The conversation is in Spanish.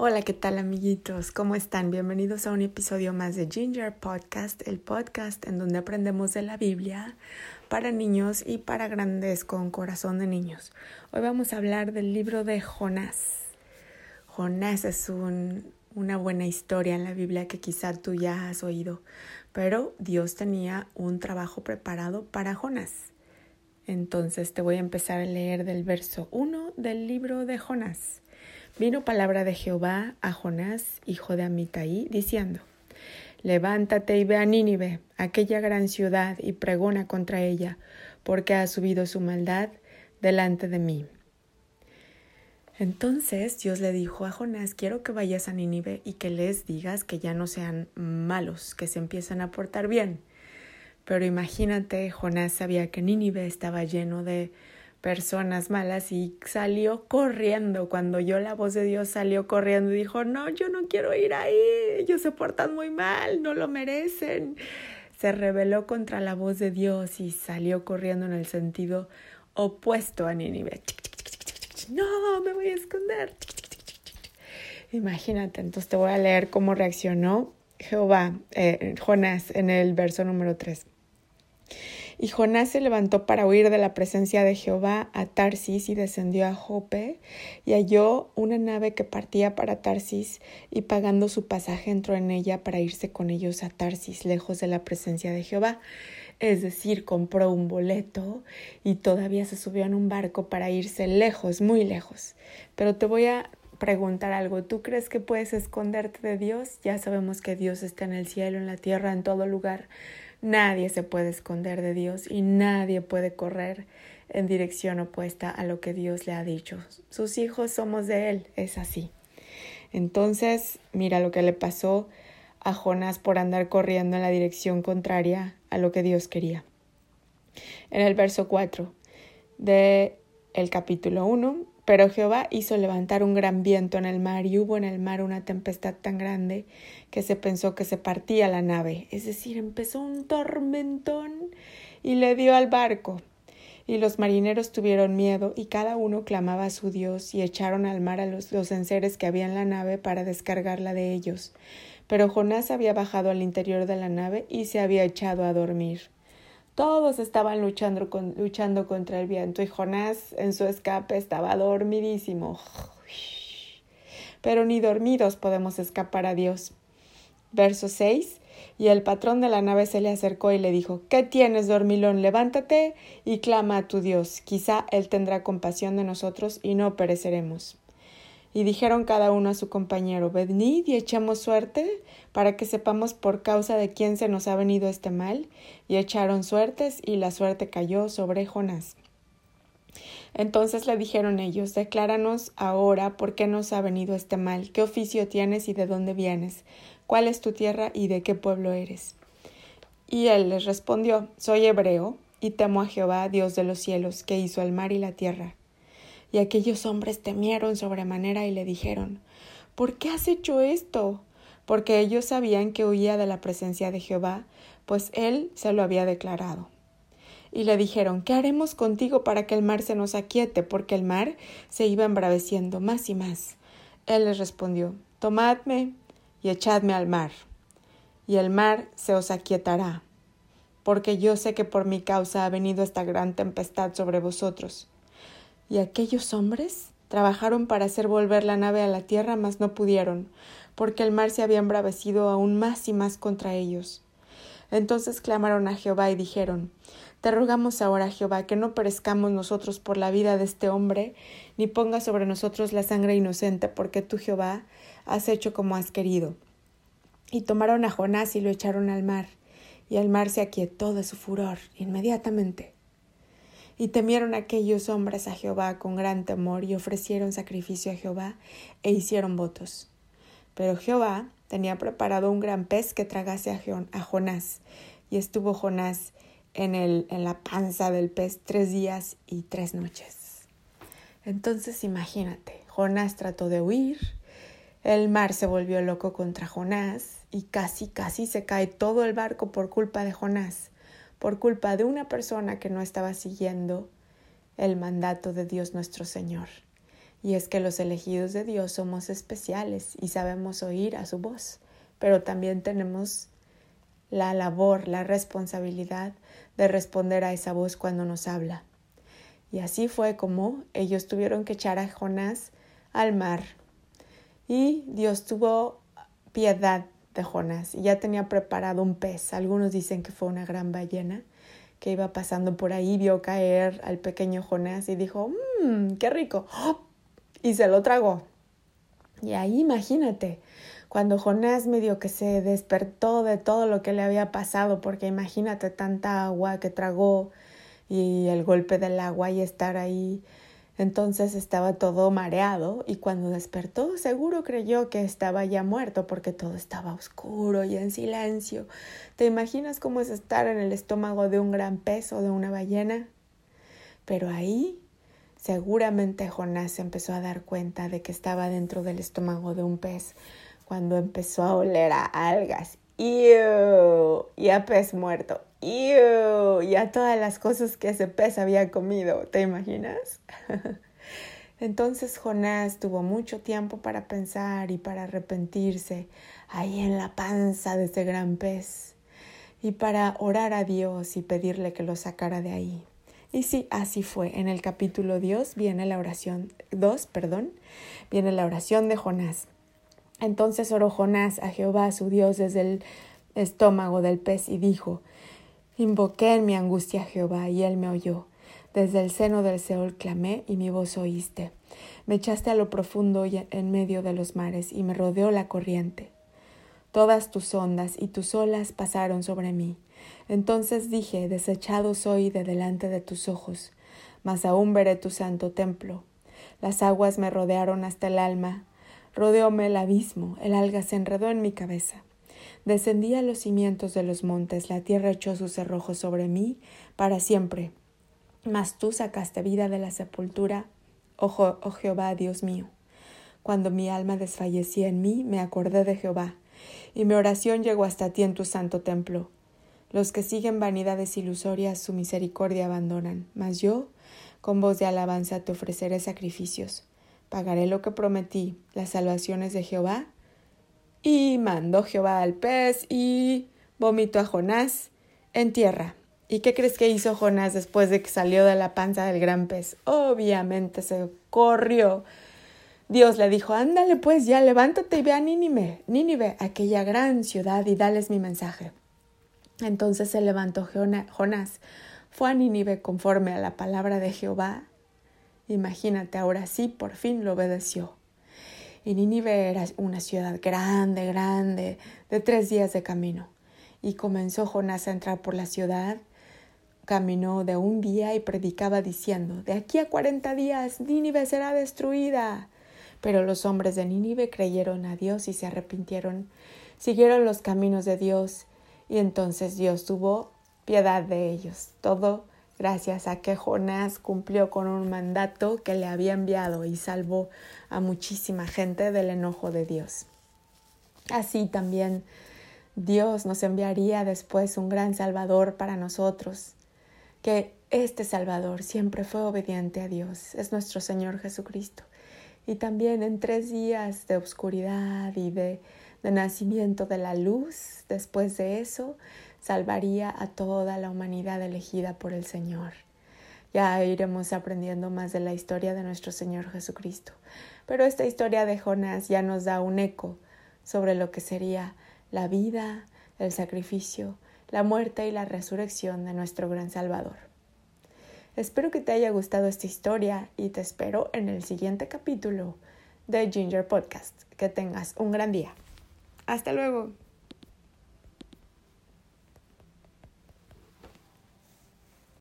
Hola, ¿qué tal amiguitos? ¿Cómo están? Bienvenidos a un episodio más de Ginger Podcast, el podcast en donde aprendemos de la Biblia para niños y para grandes con corazón de niños. Hoy vamos a hablar del libro de Jonás. Jonás es un, una buena historia en la Biblia que quizá tú ya has oído, pero Dios tenía un trabajo preparado para Jonás. Entonces te voy a empezar a leer del verso 1 del libro de Jonás. Vino palabra de Jehová a Jonás, hijo de Amitai, diciendo, Levántate y ve a Nínive, aquella gran ciudad, y pregona contra ella, porque ha subido su maldad delante de mí. Entonces Dios le dijo a Jonás, quiero que vayas a Nínive y que les digas que ya no sean malos, que se empiezan a portar bien. Pero imagínate, Jonás sabía que Nínive estaba lleno de personas malas y salió corriendo. Cuando oyó la voz de Dios salió corriendo y dijo, no, yo no quiero ir ahí, ellos se portan muy mal, no lo merecen. Se rebeló contra la voz de Dios y salió corriendo en el sentido opuesto a Nínive. No, me voy a esconder. Imagínate, entonces te voy a leer cómo reaccionó Jehová, eh, Jonás, en el verso número 3. Y Jonás se levantó para huir de la presencia de Jehová a Tarsis y descendió a Jope y halló una nave que partía para Tarsis y pagando su pasaje entró en ella para irse con ellos a Tarsis, lejos de la presencia de Jehová. Es decir, compró un boleto y todavía se subió en un barco para irse lejos, muy lejos. Pero te voy a preguntar algo. ¿Tú crees que puedes esconderte de Dios? Ya sabemos que Dios está en el cielo, en la tierra, en todo lugar. Nadie se puede esconder de Dios y nadie puede correr en dirección opuesta a lo que Dios le ha dicho. Sus hijos somos de Él, es así. Entonces, mira lo que le pasó a Jonás por andar corriendo en la dirección contraria a lo que Dios quería. En el verso 4 de el capítulo 1 pero Jehová hizo levantar un gran viento en el mar y hubo en el mar una tempestad tan grande que se pensó que se partía la nave. Es decir, empezó un tormentón y le dio al barco. Y los marineros tuvieron miedo y cada uno clamaba a su Dios y echaron al mar a los, los enseres que había en la nave para descargarla de ellos. Pero Jonás había bajado al interior de la nave y se había echado a dormir. Todos estaban luchando, luchando contra el viento y Jonás en su escape estaba dormidísimo. Pero ni dormidos podemos escapar a Dios. Verso 6. Y el patrón de la nave se le acercó y le dijo ¿Qué tienes, dormilón? Levántate y clama a tu Dios. Quizá Él tendrá compasión de nosotros y no pereceremos. Y dijeron cada uno a su compañero, venid y echemos suerte para que sepamos por causa de quién se nos ha venido este mal. Y echaron suertes y la suerte cayó sobre Jonás. Entonces le dijeron ellos, decláranos ahora por qué nos ha venido este mal, qué oficio tienes y de dónde vienes, cuál es tu tierra y de qué pueblo eres. Y él les respondió, soy hebreo y temo a Jehová, Dios de los cielos, que hizo el mar y la tierra. Y aquellos hombres temieron sobremanera y le dijeron ¿Por qué has hecho esto? Porque ellos sabían que huía de la presencia de Jehová, pues él se lo había declarado. Y le dijeron ¿Qué haremos contigo para que el mar se nos aquiete? Porque el mar se iba embraveciendo más y más. Él les respondió Tomadme y echadme al mar, y el mar se os aquietará, porque yo sé que por mi causa ha venido esta gran tempestad sobre vosotros y aquellos hombres trabajaron para hacer volver la nave a la tierra, mas no pudieron, porque el mar se había embravecido aún más y más contra ellos. Entonces clamaron a Jehová y dijeron Te rogamos ahora, Jehová, que no perezcamos nosotros por la vida de este hombre, ni ponga sobre nosotros la sangre inocente, porque tú, Jehová, has hecho como has querido. Y tomaron a Jonás y lo echaron al mar, y el mar se aquietó de su furor inmediatamente. Y temieron aquellos hombres a Jehová con gran temor y ofrecieron sacrificio a Jehová e hicieron votos. Pero Jehová tenía preparado un gran pez que tragase a, Jonás, y estuvo Jonás en, la panza del pez tres días y tres noches. Entonces imagínate, Jonás trató de huir, el mar se volvió loco contra Jonás y casi, casi se cae todo el barco por culpa de Jonás por culpa de una persona que no estaba siguiendo el mandato de Dios nuestro Señor. Y es que los elegidos de Dios somos especiales y sabemos oír a su voz, pero también tenemos la labor, la responsabilidad de responder a esa voz cuando nos habla. Y así fue como ellos tuvieron que echar a Jonás al mar. Y Dios tuvo piedad Jonás y ya tenía preparado un pez. Algunos dicen que fue una gran ballena que iba pasando por ahí, vio caer al pequeño Jonás y dijo, mmm, qué rico. Y se lo tragó. Y ahí imagínate, cuando Jonás medio que se despertó de todo lo que le había pasado, porque imagínate tanta agua que tragó y el golpe del agua y estar ahí. Entonces estaba todo mareado y cuando despertó seguro creyó que estaba ya muerto porque todo estaba oscuro y en silencio. ¿Te imaginas cómo es estar en el estómago de un gran pez o de una ballena? Pero ahí seguramente Jonás se empezó a dar cuenta de que estaba dentro del estómago de un pez cuando empezó a oler a algas. ¡Ew! Y a pez muerto. ¡Ew! Y a todas las cosas que ese pez había comido. ¿Te imaginas? Entonces Jonás tuvo mucho tiempo para pensar y para arrepentirse ahí en la panza de ese gran pez y para orar a Dios y pedirle que lo sacara de ahí. Y sí, así fue. En el capítulo Dios viene la oración 2, perdón, viene la oración de Jonás. Entonces oró Jonás a Jehová su Dios desde el estómago del pez y dijo, Invoqué en mi angustia a Jehová y él me oyó. Desde el seno del Seol clamé y mi voz oíste. Me echaste a lo profundo y en medio de los mares y me rodeó la corriente. Todas tus ondas y tus olas pasaron sobre mí. Entonces dije, desechado soy de delante de tus ojos, mas aún veré tu santo templo. Las aguas me rodearon hasta el alma, Rodeóme el abismo, el alga se enredó en mi cabeza. Descendí a los cimientos de los montes, la tierra echó sus cerrojos sobre mí para siempre. Mas tú sacaste vida de la sepultura, oh, oh Jehová, Dios mío. Cuando mi alma desfallecía en mí, me acordé de Jehová, y mi oración llegó hasta ti en tu santo templo. Los que siguen vanidades ilusorias su misericordia abandonan, mas yo, con voz de alabanza, te ofreceré sacrificios pagaré lo que prometí, las salvaciones de Jehová. Y mandó Jehová al pez y vomitó a Jonás en tierra. ¿Y qué crees que hizo Jonás después de que salió de la panza del gran pez? Obviamente se corrió. Dios le dijo, ándale pues ya, levántate y ve a Nínive, Nínive, aquella gran ciudad, y dales mi mensaje. Entonces se levantó Jonás, fue a Nínive conforme a la palabra de Jehová, Imagínate, ahora sí, por fin lo obedeció. Y Nínive era una ciudad grande, grande, de tres días de camino. Y comenzó Jonás a entrar por la ciudad, caminó de un día y predicaba diciendo, de aquí a cuarenta días Nínive será destruida. Pero los hombres de Nínive creyeron a Dios y se arrepintieron, siguieron los caminos de Dios, y entonces Dios tuvo piedad de ellos. Todo gracias a que Jonás cumplió con un mandato que le había enviado y salvó a muchísima gente del enojo de Dios. Así también Dios nos enviaría después un gran Salvador para nosotros, que este Salvador siempre fue obediente a Dios, es nuestro Señor Jesucristo. Y también en tres días de oscuridad y de, de nacimiento de la luz, después de eso, salvaría a toda la humanidad elegida por el Señor. Ya iremos aprendiendo más de la historia de nuestro Señor Jesucristo. Pero esta historia de Jonás ya nos da un eco sobre lo que sería la vida, el sacrificio, la muerte y la resurrección de nuestro gran Salvador. Espero que te haya gustado esta historia y te espero en el siguiente capítulo de Ginger Podcast. Que tengas un gran día. Hasta luego.